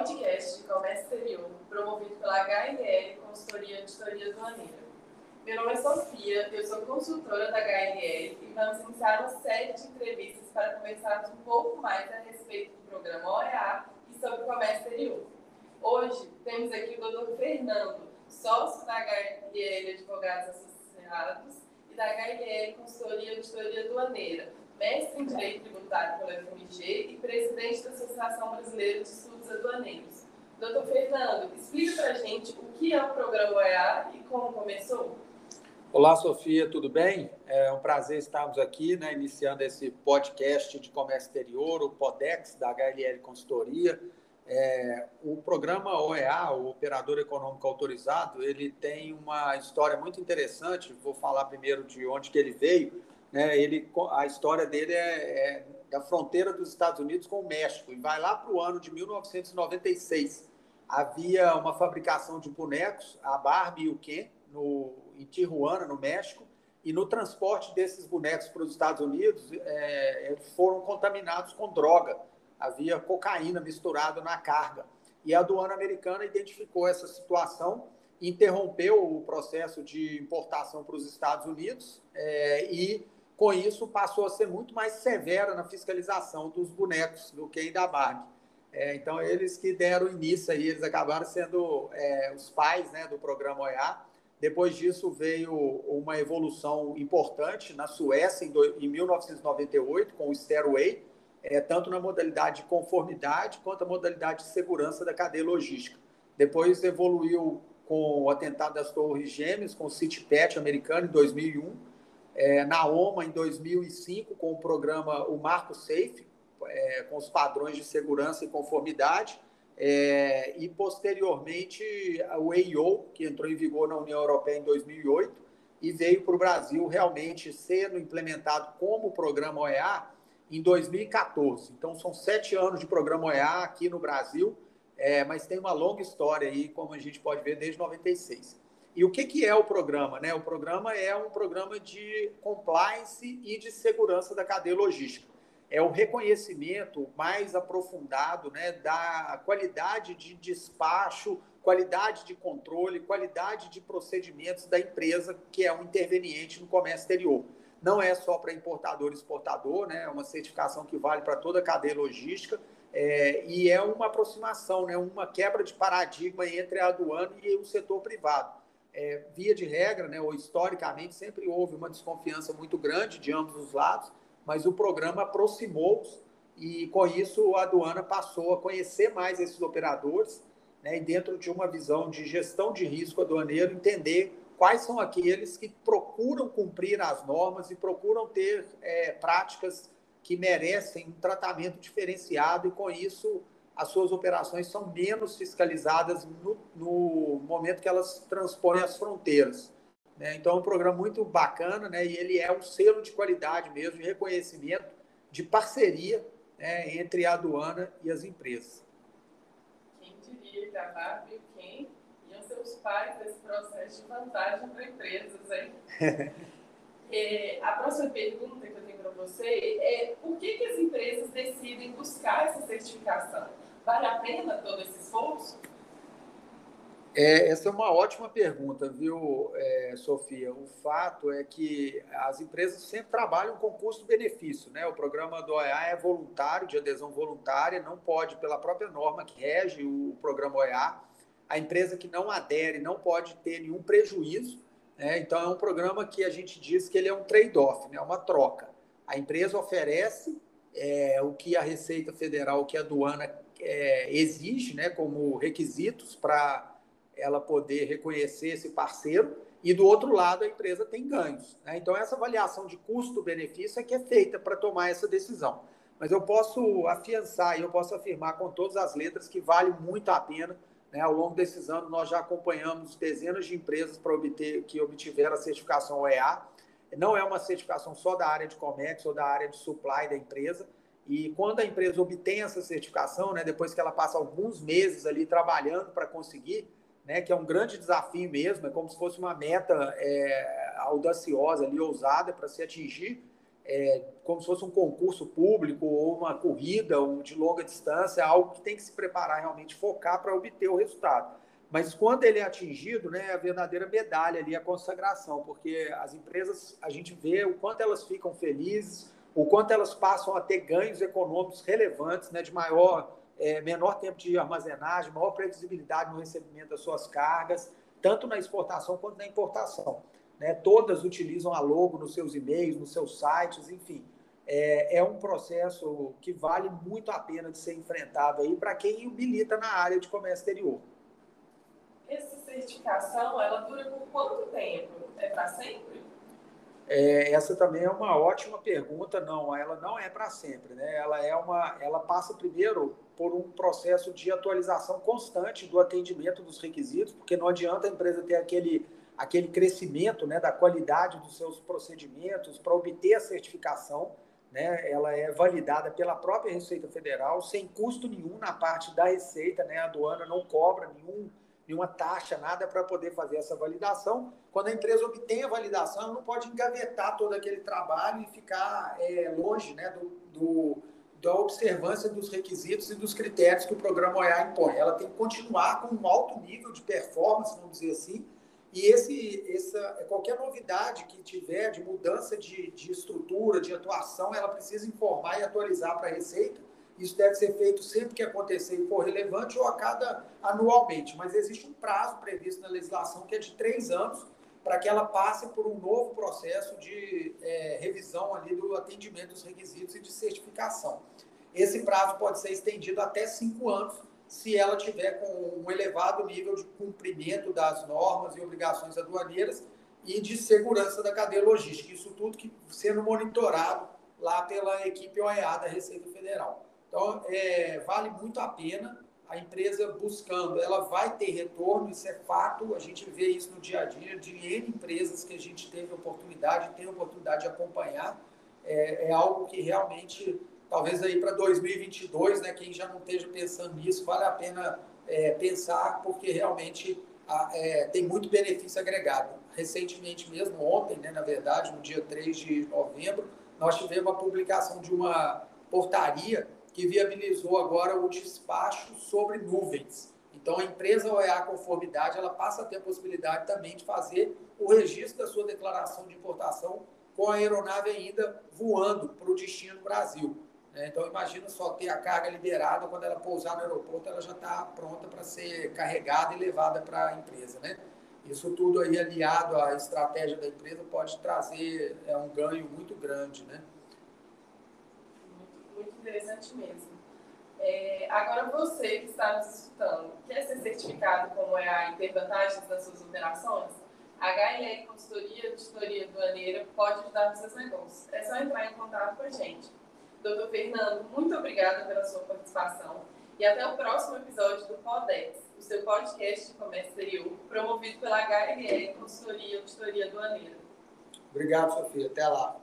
podcast de comércio exterior promovido pela HNL Consultoria Auditoria Aduaneira. Meu nome é Sofia, eu sou consultora da HNL e vamos iniciar uma série de entrevistas para conversarmos um pouco mais a respeito do programa OEA e sobre o comércio exterior. Hoje temos aqui o Dr. Fernando, sócio da HNL Advogados Associados e da HNL Consultoria Auditoria Aduaneira, mestre em Direito Tributário pela FMG e presidente da Associação Brasileira de Estudos Aduaneiros. Doutor Fernando, explica para a gente o que é o programa OEA e como começou. Olá, Sofia, tudo bem? É um prazer estarmos aqui, né, iniciando esse podcast de comércio exterior, o PODEX, da HLL Consultoria. É, o programa OEA, o Operador Econômico Autorizado, ele tem uma história muito interessante. Vou falar primeiro de onde que ele veio. Né? Ele, a história dele é, é da fronteira dos Estados Unidos com o México e vai lá para o ano de 1996. Havia uma fabricação de bonecos, a Barbie e o Ken, no, em Tijuana, no México, e no transporte desses bonecos para os Estados Unidos é, foram contaminados com droga. Havia cocaína misturada na carga. E a aduana americana identificou essa situação, interrompeu o processo de importação para os Estados Unidos é, e com isso, passou a ser muito mais severa na fiscalização dos bonecos do que da Barbie. É, então, eles que deram início aí, eles acabaram sendo é, os pais né, do programa OEA. Depois disso, veio uma evolução importante na Suécia, em, do, em 1998, com o Stairway, é, tanto na modalidade de conformidade quanto a modalidade de segurança da cadeia logística. Depois evoluiu com o atentado das Torres Gêmeas, com o CityPet americano, em 2001 é, na OMA em 2005 com o programa o Marco Safe, é, com os padrões de segurança e conformidade, é, e posteriormente o EIO, que entrou em vigor na União Europeia em 2008 e veio para o Brasil realmente sendo implementado como programa OEA em 2014. Então são sete anos de programa OEA aqui no Brasil, é, mas tem uma longa história aí, como a gente pode ver, desde 96. E o que, que é o programa? Né? O programa é um programa de compliance e de segurança da cadeia logística. É o reconhecimento mais aprofundado né, da qualidade de despacho, qualidade de controle, qualidade de procedimentos da empresa que é um interveniente no comércio exterior. Não é só para importador e exportador, né? é uma certificação que vale para toda a cadeia logística, é, e é uma aproximação, né? uma quebra de paradigma entre a aduana e o setor privado é, via de regra, né, ou historicamente, sempre houve uma desconfiança muito grande de ambos os lados, mas o programa aproximou-os e, com isso, a aduana passou a conhecer mais esses operadores né, e, dentro de uma visão de gestão de risco aduaneiro, entender quais são aqueles que procuram cumprir as normas e procuram ter é, práticas que merecem um tratamento diferenciado e, com isso, as suas operações são menos fiscalizadas no, no momento que elas transpõem as fronteiras. Né? Então, é um programa muito bacana né? e ele é um selo de qualidade mesmo, de reconhecimento, de parceria né? entre a aduana e as empresas. Quem diria que a Barbie e quem iam ser os pais desse processo de vantagem para empresas, hein? é, a próxima pergunta que eu tenho para você é por que, que as empresas decidem buscar essa certificação? Vale a pena todo esse esforço? É, essa é uma ótima pergunta, viu, é, Sofia? O fato é que as empresas sempre trabalham com custo-benefício, né? O programa do OEA é voluntário, de adesão voluntária, não pode, pela própria norma que rege o programa OEA, a empresa que não adere não pode ter nenhum prejuízo, né? Então, é um programa que a gente diz que ele é um trade-off, né? uma troca. A empresa oferece é, o que a Receita Federal, o que a aduana é, exige né, como requisitos para ela poder reconhecer esse parceiro, e do outro lado a empresa tem ganhos. Né? Então, essa avaliação de custo-benefício é que é feita para tomar essa decisão. Mas eu posso afiançar e eu posso afirmar com todas as letras que vale muito a pena. Né? Ao longo desses anos, nós já acompanhamos dezenas de empresas para obter que obtiveram a certificação OEA. Não é uma certificação só da área de comércio ou da área de supply da empresa, e quando a empresa obtém essa certificação, né, depois que ela passa alguns meses ali trabalhando para conseguir, né, que é um grande desafio mesmo, é como se fosse uma meta é, audaciosa ali, ousada para se atingir, é, como se fosse um concurso público ou uma corrida um, de longa distância, algo que tem que se preparar realmente, focar para obter o resultado. Mas quando ele é atingido, né, é a verdadeira medalha ali, a consagração, porque as empresas, a gente vê o quanto elas ficam felizes, o quanto elas passam a ter ganhos econômicos relevantes, né, de maior, é, menor tempo de armazenagem, maior previsibilidade no recebimento das suas cargas, tanto na exportação quanto na importação. Né? Todas utilizam a logo nos seus e-mails, nos seus sites, enfim. É, é um processo que vale muito a pena de ser enfrentado aí para quem milita na área de comércio exterior. Certificação, ela dura por quanto tempo? É para sempre? É, essa também é uma ótima pergunta. Não, ela não é para sempre, né? Ela é uma, ela passa primeiro por um processo de atualização constante do atendimento dos requisitos, porque não adianta a empresa ter aquele aquele crescimento, né, da qualidade dos seus procedimentos para obter a certificação, né? Ela é validada pela própria Receita Federal sem custo nenhum na parte da Receita, né? A aduana não cobra nenhum nenhuma taxa, nada para poder fazer essa validação. Quando a empresa obtém a validação, ela não pode engavetar todo aquele trabalho e ficar é, longe né, do, do, da observância dos requisitos e dos critérios que o programa OEA impõe. Ela tem que continuar com um alto nível de performance, vamos dizer assim, e esse, essa, qualquer novidade que tiver de mudança de, de estrutura, de atuação, ela precisa informar e atualizar para a Receita isso deve ser feito sempre que acontecer e for relevante ou a cada anualmente. Mas existe um prazo previsto na legislação que é de três anos para que ela passe por um novo processo de é, revisão ali do atendimento dos requisitos e de certificação. Esse prazo pode ser estendido até cinco anos se ela tiver com um elevado nível de cumprimento das normas e obrigações aduaneiras e de segurança da cadeia logística. Isso tudo que sendo monitorado lá pela equipe OEA da Receita Federal. Então, é, vale muito a pena a empresa buscando. Ela vai ter retorno, isso é fato, a gente vê isso no dia a dia, de N empresas que a gente teve oportunidade, tem oportunidade de acompanhar. É, é algo que realmente, talvez aí para 2022, né, quem já não esteja pensando nisso, vale a pena é, pensar, porque realmente a, é, tem muito benefício agregado. Recentemente mesmo, ontem, né, na verdade, no dia 3 de novembro, nós tivemos a publicação de uma portaria que viabilizou agora o despacho sobre nuvens. Então, a empresa OEA Conformidade ela passa a ter a possibilidade também de fazer o registro da sua declaração de importação com a aeronave ainda voando para o destino Brasil. Né? Então, imagina só ter a carga liberada, quando ela pousar no aeroporto, ela já está pronta para ser carregada e levada para a empresa. Né? Isso tudo aí aliado à estratégia da empresa pode trazer é, um ganho muito grande. Né? Muito interessante mesmo. É, agora, você que está nos escutando, quer ser certificado como é a Intervantagens das suas operações? A HLR Consultoria de Auditoria Aduaneira pode ajudar nos seus negócios. É só entrar em contato com a gente. Doutor Fernando, muito obrigada pela sua participação e até o próximo episódio do Podex, o seu podcast de comércio exterior, promovido pela HLR Consultoria Auditoria Aduaneira. Obrigado, Sofia. Até lá.